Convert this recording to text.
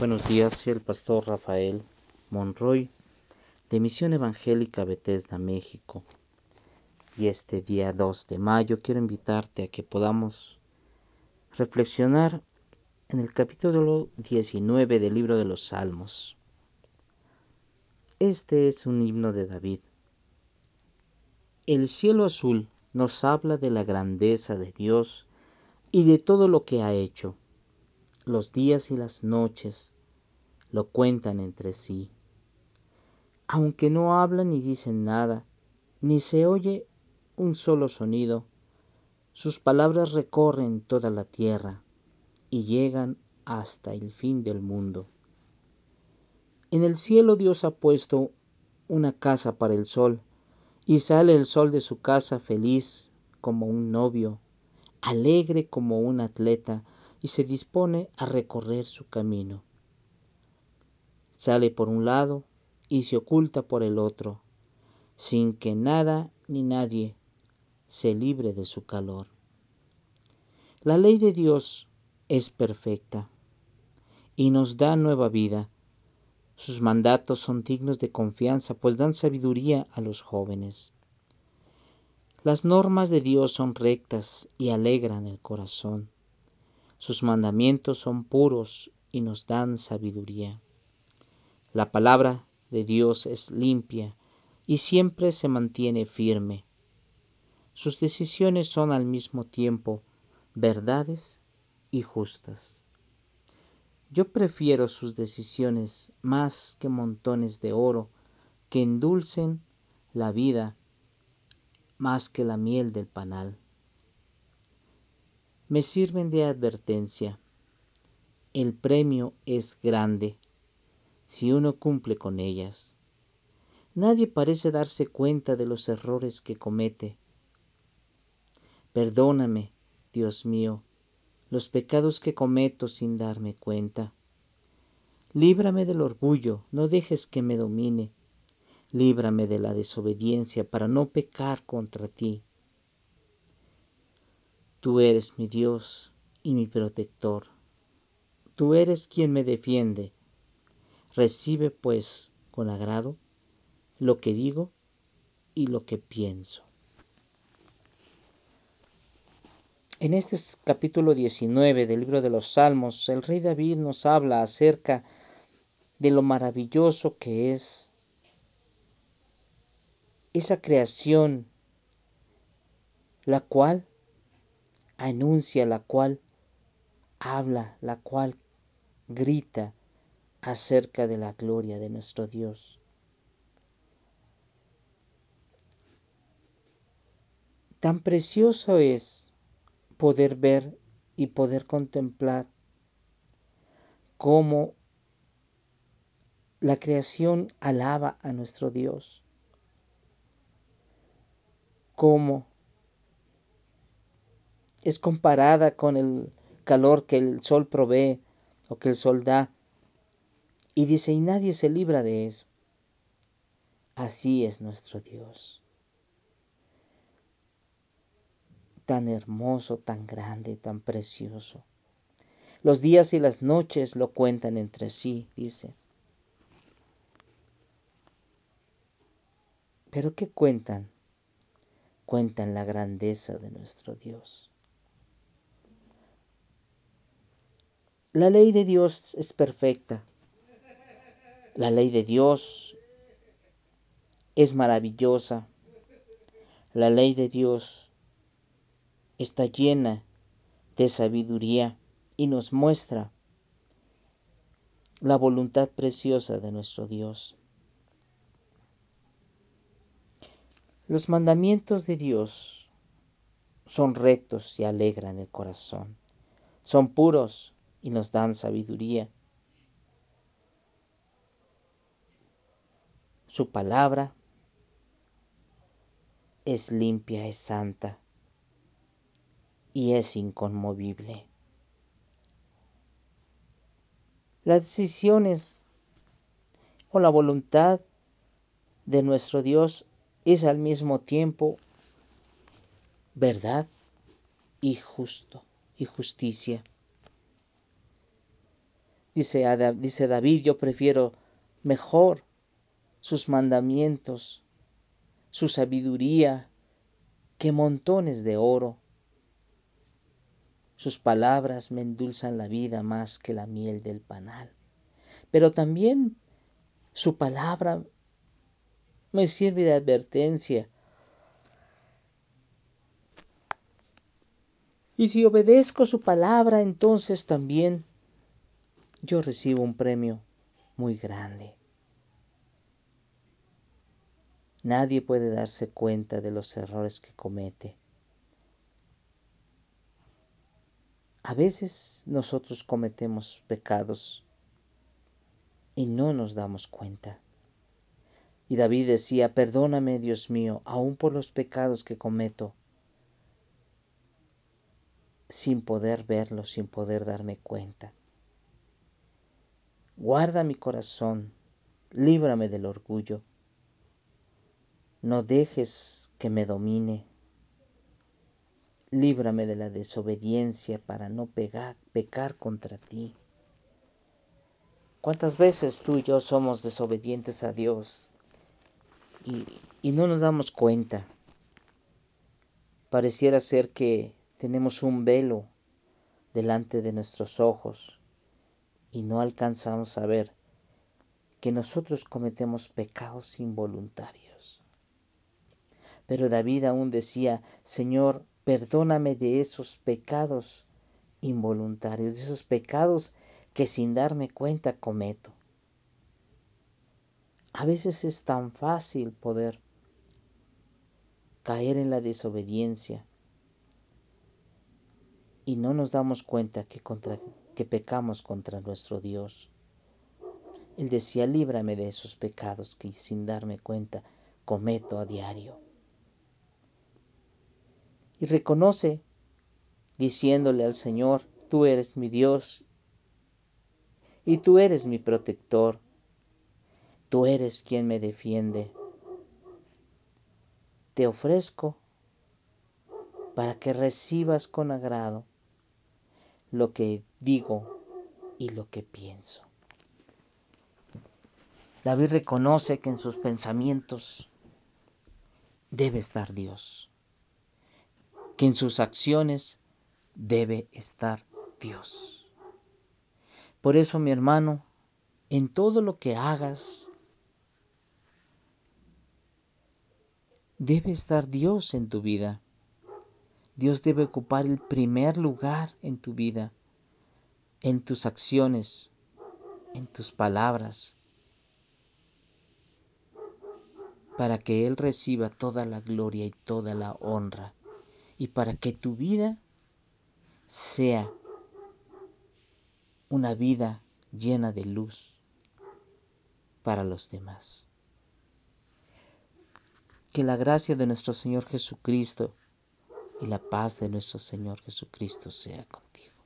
Buenos días, soy el pastor Rafael Monroy de Misión Evangélica Bethesda, México. Y este día 2 de mayo quiero invitarte a que podamos reflexionar en el capítulo 19 del libro de los Salmos. Este es un himno de David. El cielo azul nos habla de la grandeza de Dios y de todo lo que ha hecho. Los días y las noches lo cuentan entre sí. Aunque no hablan ni dicen nada, ni se oye un solo sonido, sus palabras recorren toda la tierra y llegan hasta el fin del mundo. En el cielo Dios ha puesto una casa para el sol, y sale el sol de su casa feliz como un novio, alegre como un atleta, y se dispone a recorrer su camino. Sale por un lado y se oculta por el otro, sin que nada ni nadie se libre de su calor. La ley de Dios es perfecta y nos da nueva vida. Sus mandatos son dignos de confianza, pues dan sabiduría a los jóvenes. Las normas de Dios son rectas y alegran el corazón. Sus mandamientos son puros y nos dan sabiduría. La palabra de Dios es limpia y siempre se mantiene firme. Sus decisiones son al mismo tiempo verdades y justas. Yo prefiero sus decisiones más que montones de oro que endulcen la vida más que la miel del panal. Me sirven de advertencia. El premio es grande si uno cumple con ellas. Nadie parece darse cuenta de los errores que comete. Perdóname, Dios mío, los pecados que cometo sin darme cuenta. Líbrame del orgullo, no dejes que me domine. Líbrame de la desobediencia para no pecar contra ti. Tú eres mi Dios y mi protector. Tú eres quien me defiende Recibe pues con agrado lo que digo y lo que pienso. En este capítulo 19 del libro de los Salmos, el rey David nos habla acerca de lo maravilloso que es esa creación, la cual anuncia, la cual habla, la cual grita acerca de la gloria de nuestro Dios. Tan precioso es poder ver y poder contemplar cómo la creación alaba a nuestro Dios, cómo es comparada con el calor que el sol provee o que el sol da y dice, y nadie se libra de eso. Así es nuestro Dios. Tan hermoso, tan grande, tan precioso. Los días y las noches lo cuentan entre sí, dice. Pero ¿qué cuentan? Cuentan la grandeza de nuestro Dios. La ley de Dios es perfecta. La ley de Dios es maravillosa. La ley de Dios está llena de sabiduría y nos muestra la voluntad preciosa de nuestro Dios. Los mandamientos de Dios son rectos y alegran el corazón. Son puros y nos dan sabiduría. Su palabra es limpia, es santa y es inconmovible. Las decisiones o la voluntad de nuestro Dios es al mismo tiempo verdad y justo y justicia. Dice, dice David, yo prefiero mejor sus mandamientos, su sabiduría, que montones de oro. Sus palabras me endulzan la vida más que la miel del panal. Pero también su palabra me sirve de advertencia. Y si obedezco su palabra, entonces también yo recibo un premio muy grande. Nadie puede darse cuenta de los errores que comete. A veces nosotros cometemos pecados y no nos damos cuenta. Y David decía, perdóname Dios mío, aun por los pecados que cometo, sin poder verlo, sin poder darme cuenta. Guarda mi corazón, líbrame del orgullo. No dejes que me domine. Líbrame de la desobediencia para no pecar contra ti. ¿Cuántas veces tú y yo somos desobedientes a Dios y, y no nos damos cuenta? Pareciera ser que tenemos un velo delante de nuestros ojos y no alcanzamos a ver que nosotros cometemos pecados involuntarios. Pero David aún decía, Señor, perdóname de esos pecados involuntarios, de esos pecados que sin darme cuenta cometo. A veces es tan fácil poder caer en la desobediencia y no nos damos cuenta que, contra, que pecamos contra nuestro Dios. Él decía, líbrame de esos pecados que sin darme cuenta cometo a diario. Y reconoce, diciéndole al Señor, tú eres mi Dios y tú eres mi protector, tú eres quien me defiende. Te ofrezco para que recibas con agrado lo que digo y lo que pienso. David reconoce que en sus pensamientos debe estar Dios, que en sus acciones debe estar Dios. Por eso, mi hermano, en todo lo que hagas, debe estar Dios en tu vida. Dios debe ocupar el primer lugar en tu vida, en tus acciones, en tus palabras, para que Él reciba toda la gloria y toda la honra, y para que tu vida sea una vida llena de luz para los demás. Que la gracia de nuestro Señor Jesucristo y la paz de nuestro Señor Jesucristo sea contigo.